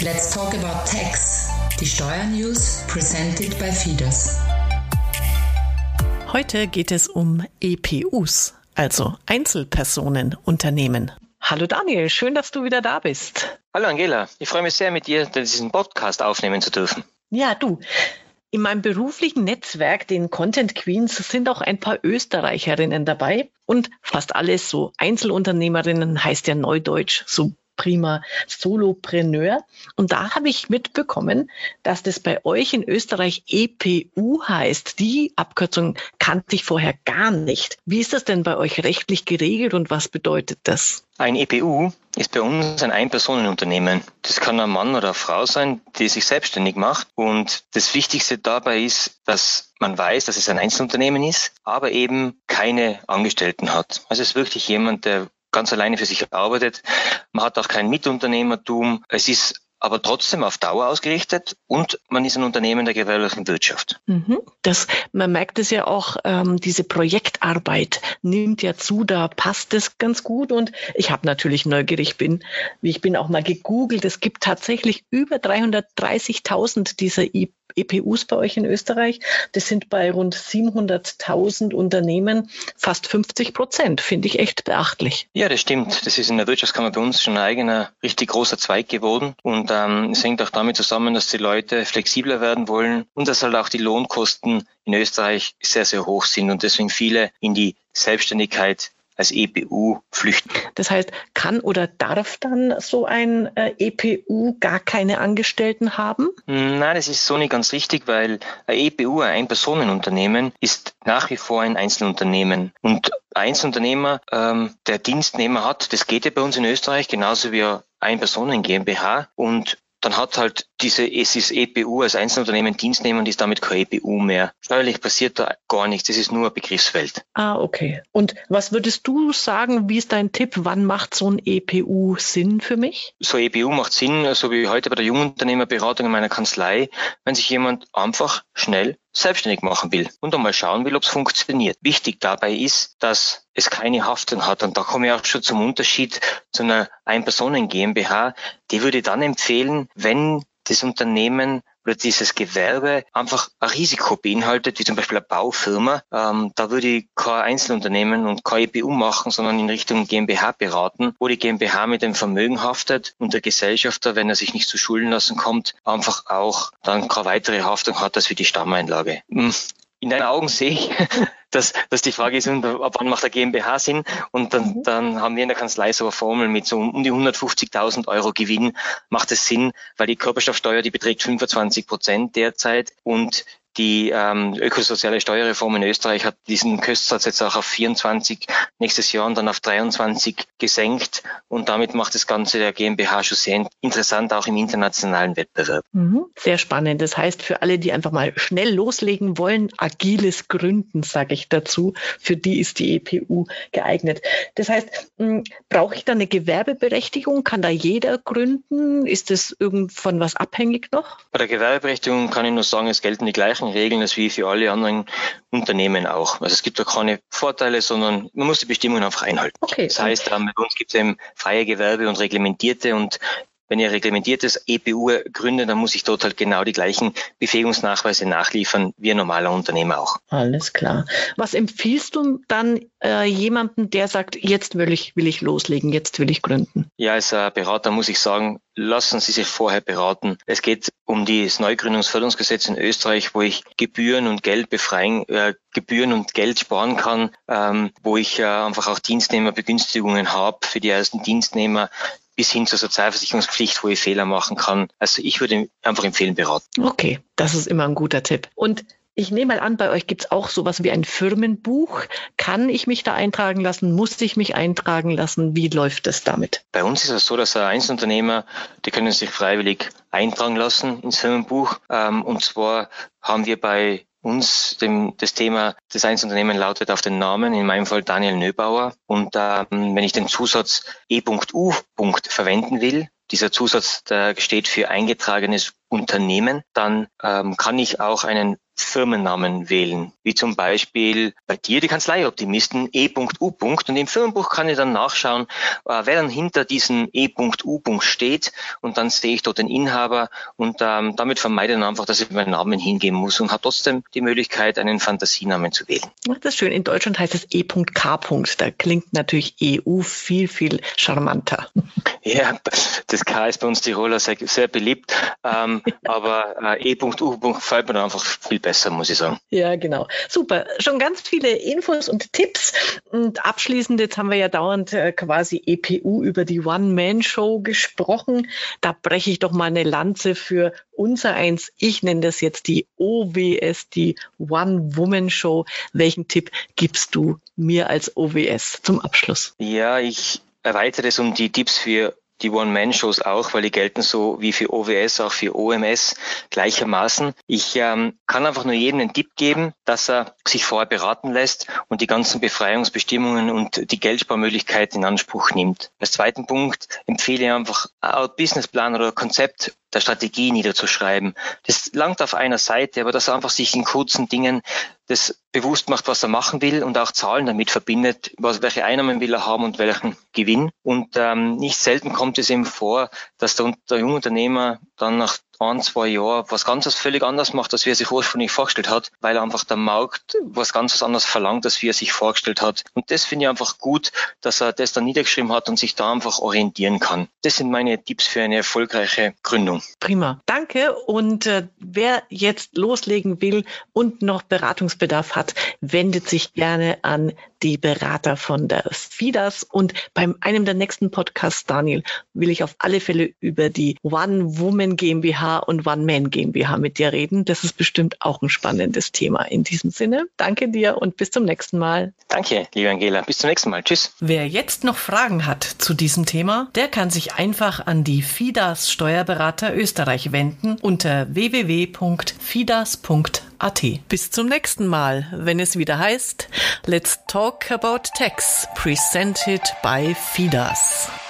Let's talk about tax. Die Steuernews presented by Fides. Heute geht es um EPUs, also Einzelpersonenunternehmen. Hallo Daniel, schön, dass du wieder da bist. Hallo Angela, ich freue mich sehr, mit dir diesen Podcast aufnehmen zu dürfen. Ja, du. In meinem beruflichen Netzwerk, den Content Queens, sind auch ein paar Österreicherinnen dabei und fast alles so Einzelunternehmerinnen heißt ja Neudeutsch, so prima Solopreneur. Und da habe ich mitbekommen, dass das bei euch in Österreich EPU heißt. Die Abkürzung kannte ich vorher gar nicht. Wie ist das denn bei euch rechtlich geregelt und was bedeutet das? Ein EPU ist bei uns ein Ein-Personen-Unternehmen. Das kann ein Mann oder eine Frau sein, die sich selbstständig macht. Und das Wichtigste dabei ist, dass man weiß, dass es ein Einzelunternehmen ist, aber eben keine Angestellten hat. Also es ist wirklich jemand, der ganz alleine für sich arbeitet. Man hat auch kein Mitunternehmertum. Es ist aber trotzdem auf Dauer ausgerichtet und man ist ein Unternehmen der gewerblichen Wirtschaft. Mhm. Das, man merkt es ja auch, ähm, diese Projektarbeit nimmt ja zu, da passt es ganz gut und ich habe natürlich neugierig bin, wie ich bin auch mal gegoogelt, es gibt tatsächlich über 330.000 dieser EPUs bei euch in Österreich. Das sind bei rund 700.000 Unternehmen fast 50 Prozent. Finde ich echt beachtlich. Ja, das stimmt. Das ist in der Wirtschaftskammer bei uns schon ein eigener, richtig großer Zweig geworden. Und ähm, es hängt auch damit zusammen, dass die Leute flexibler werden wollen und dass halt auch die Lohnkosten in Österreich sehr, sehr hoch sind und deswegen viele in die Selbstständigkeit als EPU flüchten. Das heißt, kann oder darf dann so ein äh, EPU gar keine Angestellten haben? Nein, das ist so nicht ganz richtig, weil ein EPU, ein Ein-Personen-Unternehmen, ist nach wie vor ein Einzelunternehmen. Und ein Einzelunternehmer, ähm, der Dienstnehmer hat, das geht ja bei uns in Österreich genauso wie ein Personen GmbH und dann hat halt diese ESIS EPU als Einzelunternehmen Dienstnehmer und ist damit kein EPU mehr. Steuerlich passiert da gar nichts, das ist nur Begriffswelt. Ah, okay. Und was würdest du sagen, wie ist dein Tipp, wann macht so ein EPU Sinn für mich? So ein EPU macht Sinn, so wie heute bei der Jungunternehmerberatung in meiner Kanzlei, wenn sich jemand einfach schnell selbstständig machen will und einmal schauen will, ob es funktioniert. Wichtig dabei ist, dass es keine Haftung hat. Und da komme ich auch schon zum Unterschied zu einer Ein-Personen GmbH. Die würde dann empfehlen, wenn das Unternehmen oder dieses Gewerbe einfach ein Risiko beinhaltet, wie zum Beispiel eine Baufirma, ähm, da würde ich kein Einzelunternehmen und kein EPU machen, sondern in Richtung GmbH beraten, wo die GmbH mit dem Vermögen haftet und der Gesellschafter, wenn er sich nicht zu Schulden lassen kommt, einfach auch dann keine weitere Haftung hat als für die Stammeinlage. Hm, in deinen Augen sehe ich, dass, dass die Frage ist, ab wann macht der GmbH Sinn? Und dann, mhm. dann haben wir in der Kanzlei so eine Formel mit so um die 150.000 Euro Gewinn macht es Sinn, weil die Körperschaftssteuer, die beträgt 25 Prozent derzeit und die ähm, ökosoziale Steuerreform in Österreich hat diesen Köstsatz jetzt auch auf 24 nächstes Jahr und dann auf 23 gesenkt. Und damit macht das Ganze der GmbH schon sehr interessant, auch im internationalen Wettbewerb. Mhm, sehr spannend. Das heißt, für alle, die einfach mal schnell loslegen wollen, agiles Gründen, sage ich dazu, für die ist die EPU geeignet. Das heißt, brauche ich da eine Gewerbeberechtigung? Kann da jeder gründen? Ist das irgendwann was abhängig noch? Bei der Gewerbeberechtigung kann ich nur sagen, es gelten die gleichen gleichen Regeln als wie für alle anderen Unternehmen auch. Also es gibt da keine Vorteile, sondern man muss die Bestimmungen einfach einhalten. Okay. Das heißt, bei uns gibt es eben freie Gewerbe und reglementierte und wenn ihr reglementiertes EPU gründet, dann muss ich dort halt genau die gleichen Befähigungsnachweise nachliefern wie ein normaler Unternehmer auch. Alles klar. Was empfiehlst du dann äh, jemandem, der sagt, jetzt will ich, will ich loslegen, jetzt will ich gründen? Ja, als äh, Berater muss ich sagen, lassen Sie sich vorher beraten. Es geht um das Neugründungsförderungsgesetz in Österreich, wo ich Gebühren und Geld befreien, äh, Gebühren und Geld sparen kann, ähm, wo ich äh, einfach auch Dienstnehmerbegünstigungen habe für die ersten Dienstnehmer, bis hin zur Sozialversicherungspflicht, wo ich Fehler machen kann. Also ich würde einfach empfehlen, beraten. Okay, das ist immer ein guter Tipp. Und ich nehme mal an, bei euch gibt es auch sowas wie ein Firmenbuch. Kann ich mich da eintragen lassen? Muss ich mich eintragen lassen? Wie läuft es damit? Bei uns ist es so, dass Einzelunternehmer, die können sich freiwillig eintragen lassen ins Firmenbuch. Ähm, und zwar haben wir bei uns dem, das Thema des Einzelunternehmen lautet auf den Namen, in meinem Fall Daniel Nöbauer. Und ähm, wenn ich den Zusatz E.U. verwenden will, dieser Zusatz der steht für eingetragenes Unternehmen, dann ähm, kann ich auch einen Firmennamen wählen, wie zum Beispiel bei dir die Kanzleioptimisten E.U. Und im Firmenbuch kann ich dann nachschauen, äh, wer dann hinter diesem E.U. steht und dann sehe ich dort den Inhaber und ähm, damit vermeide ich einfach, dass ich meinen Namen hingeben muss und habe trotzdem die Möglichkeit, einen Fantasienamen zu wählen. Das ist schön. In Deutschland heißt es E.K. Da klingt natürlich EU viel, viel charmanter. Ja, das K ist bei uns Tiroler sehr, sehr beliebt, ähm, aber äh, E.U. gefällt mir einfach viel besser, muss ich sagen. Ja, genau. Super. Schon ganz viele Infos und Tipps. Und abschließend, jetzt haben wir ja dauernd äh, quasi EPU über die One-Man-Show gesprochen. Da breche ich doch mal eine Lanze für unser eins. Ich nenne das jetzt die OWS, die One-Woman-Show. Welchen Tipp gibst du mir als OWS zum Abschluss? Ja, ich erweitere es um die Tipps für die One-Man-Shows auch, weil die gelten so wie für OWS, auch für OMS gleichermaßen. Ich ähm, kann einfach nur jedem einen Tipp geben, dass er sich vorher beraten lässt und die ganzen Befreiungsbestimmungen und die Geldsparmöglichkeiten in Anspruch nimmt. Als zweiten Punkt empfehle ich einfach ein Businessplan oder Konzept der Strategie niederzuschreiben. Das langt auf einer Seite, aber dass er einfach sich in kurzen Dingen das bewusst macht, was er machen will und auch Zahlen damit verbindet, was, welche Einnahmen will er haben und welchen Gewinn. Und ähm, nicht selten kommt es eben vor, dass der, der Jungunternehmer dann nach ein, zwei Jahren was ganz völlig anders macht, als wie er sich ursprünglich vorgestellt hat, weil einfach der Markt was ganz anderes verlangt, als wie er sich vorgestellt hat. Und das finde ich einfach gut, dass er das dann niedergeschrieben hat und sich da einfach orientieren kann. Das sind meine Tipps für eine erfolgreiche Gründung. Prima. Danke. Und äh, wer jetzt loslegen will und noch Beratungsbedarf hat, wendet sich gerne an die Berater von der FIDAS. Und beim einem der nächsten Podcasts, Daniel, will ich auf alle Fälle über die One Woman GmbH und One Man GmbH mit dir reden. Das ist bestimmt auch ein spannendes Thema. In diesem Sinne, danke dir und bis zum nächsten Mal. Danke, liebe Angela. Bis zum nächsten Mal. Tschüss. Wer jetzt noch Fragen hat zu diesem Thema, der kann sich einfach an die FIDAS Steuerberater Österreich wenden unter www.fidas.at. Bis zum nächsten Mal, wenn es wieder heißt Let's Talk About Tax, presented by FIDAS.